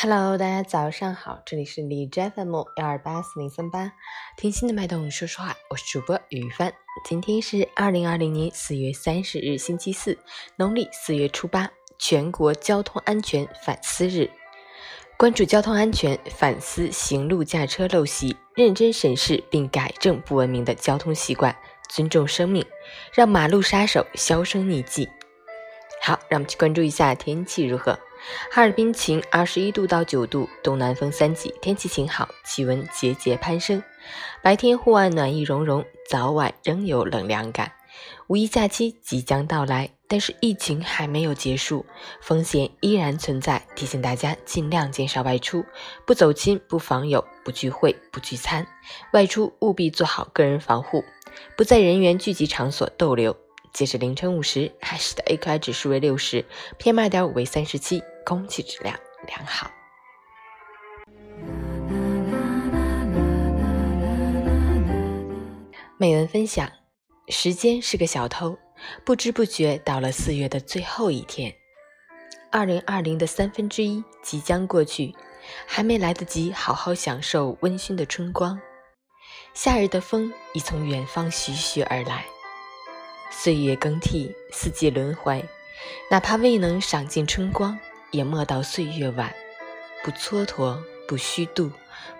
Hello，大家早上好，这里是李斋 FM 幺二八四零三八，听心的脉动说说话，我是主播雨帆。今天是二零二零年四月三十日，星期四，农历四月初八，全国交通安全反思日。关注交通安全，反思行路驾车陋习，认真审视并改正不文明的交通习惯，尊重生命，让马路杀手销声匿迹。好，让我们去关注一下天气如何。哈尔滨晴，二十一度到九度，东南风三级，天气晴好，气温节节攀升。白天户外暖意融融，早晚仍有冷凉感。五一假期即将到来，但是疫情还没有结束，风险依然存在，提醒大家尽量减少外出，不走亲，不访友，不聚会，不聚餐。外出务必做好个人防护，不在人员聚集场所逗留。截至凌晨五时，海市的 AQI 指数为六十，PM 二点五为三十七，空气质量良好。美文分享：时间是个小偷，不知不觉到了四月的最后一天，二零二零的三分之一即将过去，还没来得及好好享受温馨的春光，夏日的风已从远方徐徐而来。岁月更替，四季轮回，哪怕未能赏尽春光，也莫道岁月晚。不蹉跎，不虚度，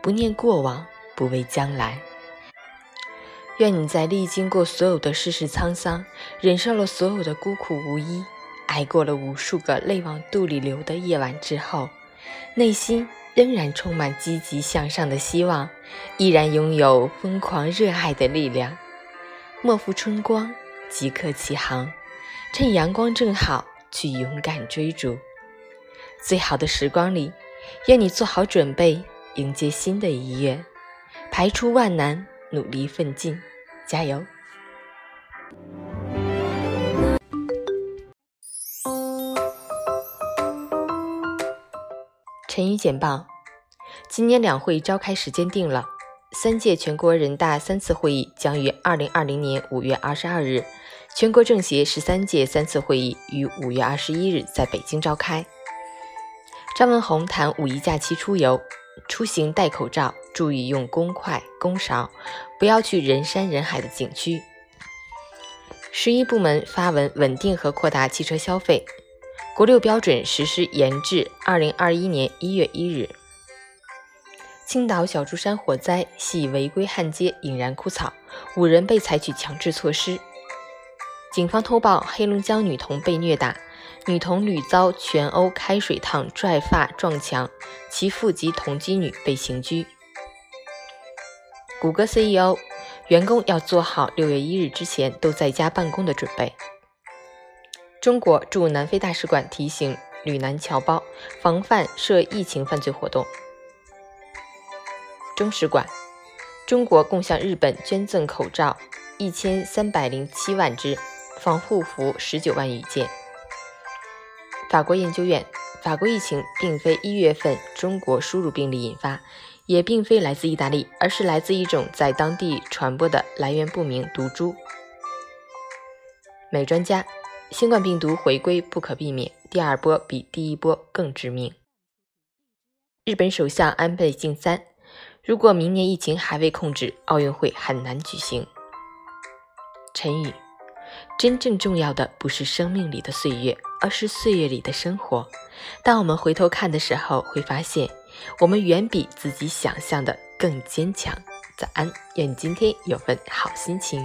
不念过往，不畏将来。愿你在历经过所有的世事沧桑，忍受了所有的孤苦无依，挨过了无数个泪往肚里流的夜晚之后，内心仍然充满积极向上的希望，依然拥有疯狂热爱的力量。莫负春光。即刻起航，趁阳光正好，去勇敢追逐。最好的时光里，愿你做好准备，迎接新的一月，排除万难，努力奋进，加油！晨语简报：今年两会召开时间定了，三届全国人大三次会议将于二零二零年五月二十二日。全国政协十三届三次会议于五月二十一日在北京召开。张文宏谈五一假期出游，出行戴口罩，注意用公筷公勺，不要去人山人海的景区。十一部门发文稳定和扩大汽车消费，国六标准实施延至二零二一年一月一日。青岛小珠山火灾系违规焊接引燃枯草，五人被采取强制措施。警方通报黑龙江女童被虐打，女童屡遭全殴、开水烫、拽发、撞墙，其父及同居女被刑拘。谷歌 CEO，员工要做好六月一日之前都在家办公的准备。中国驻南非大使馆提醒旅南侨胞防范涉疫情犯罪活动。中使馆，中国共向日本捐赠口罩一千三百零七万只。防护服十九万余件。法国研究院，法国疫情并非一月份中国输入病例引发，也并非来自意大利，而是来自一种在当地传播的来源不明毒株。美专家，新冠病毒回归不可避免，第二波比第一波更致命。日本首相安倍晋三，如果明年疫情还未控制，奥运会很难举行。陈宇。真正重要的不是生命里的岁月，而是岁月里的生活。当我们回头看的时候，会发现我们远比自己想象的更坚强。早安，愿你今天有份好心情。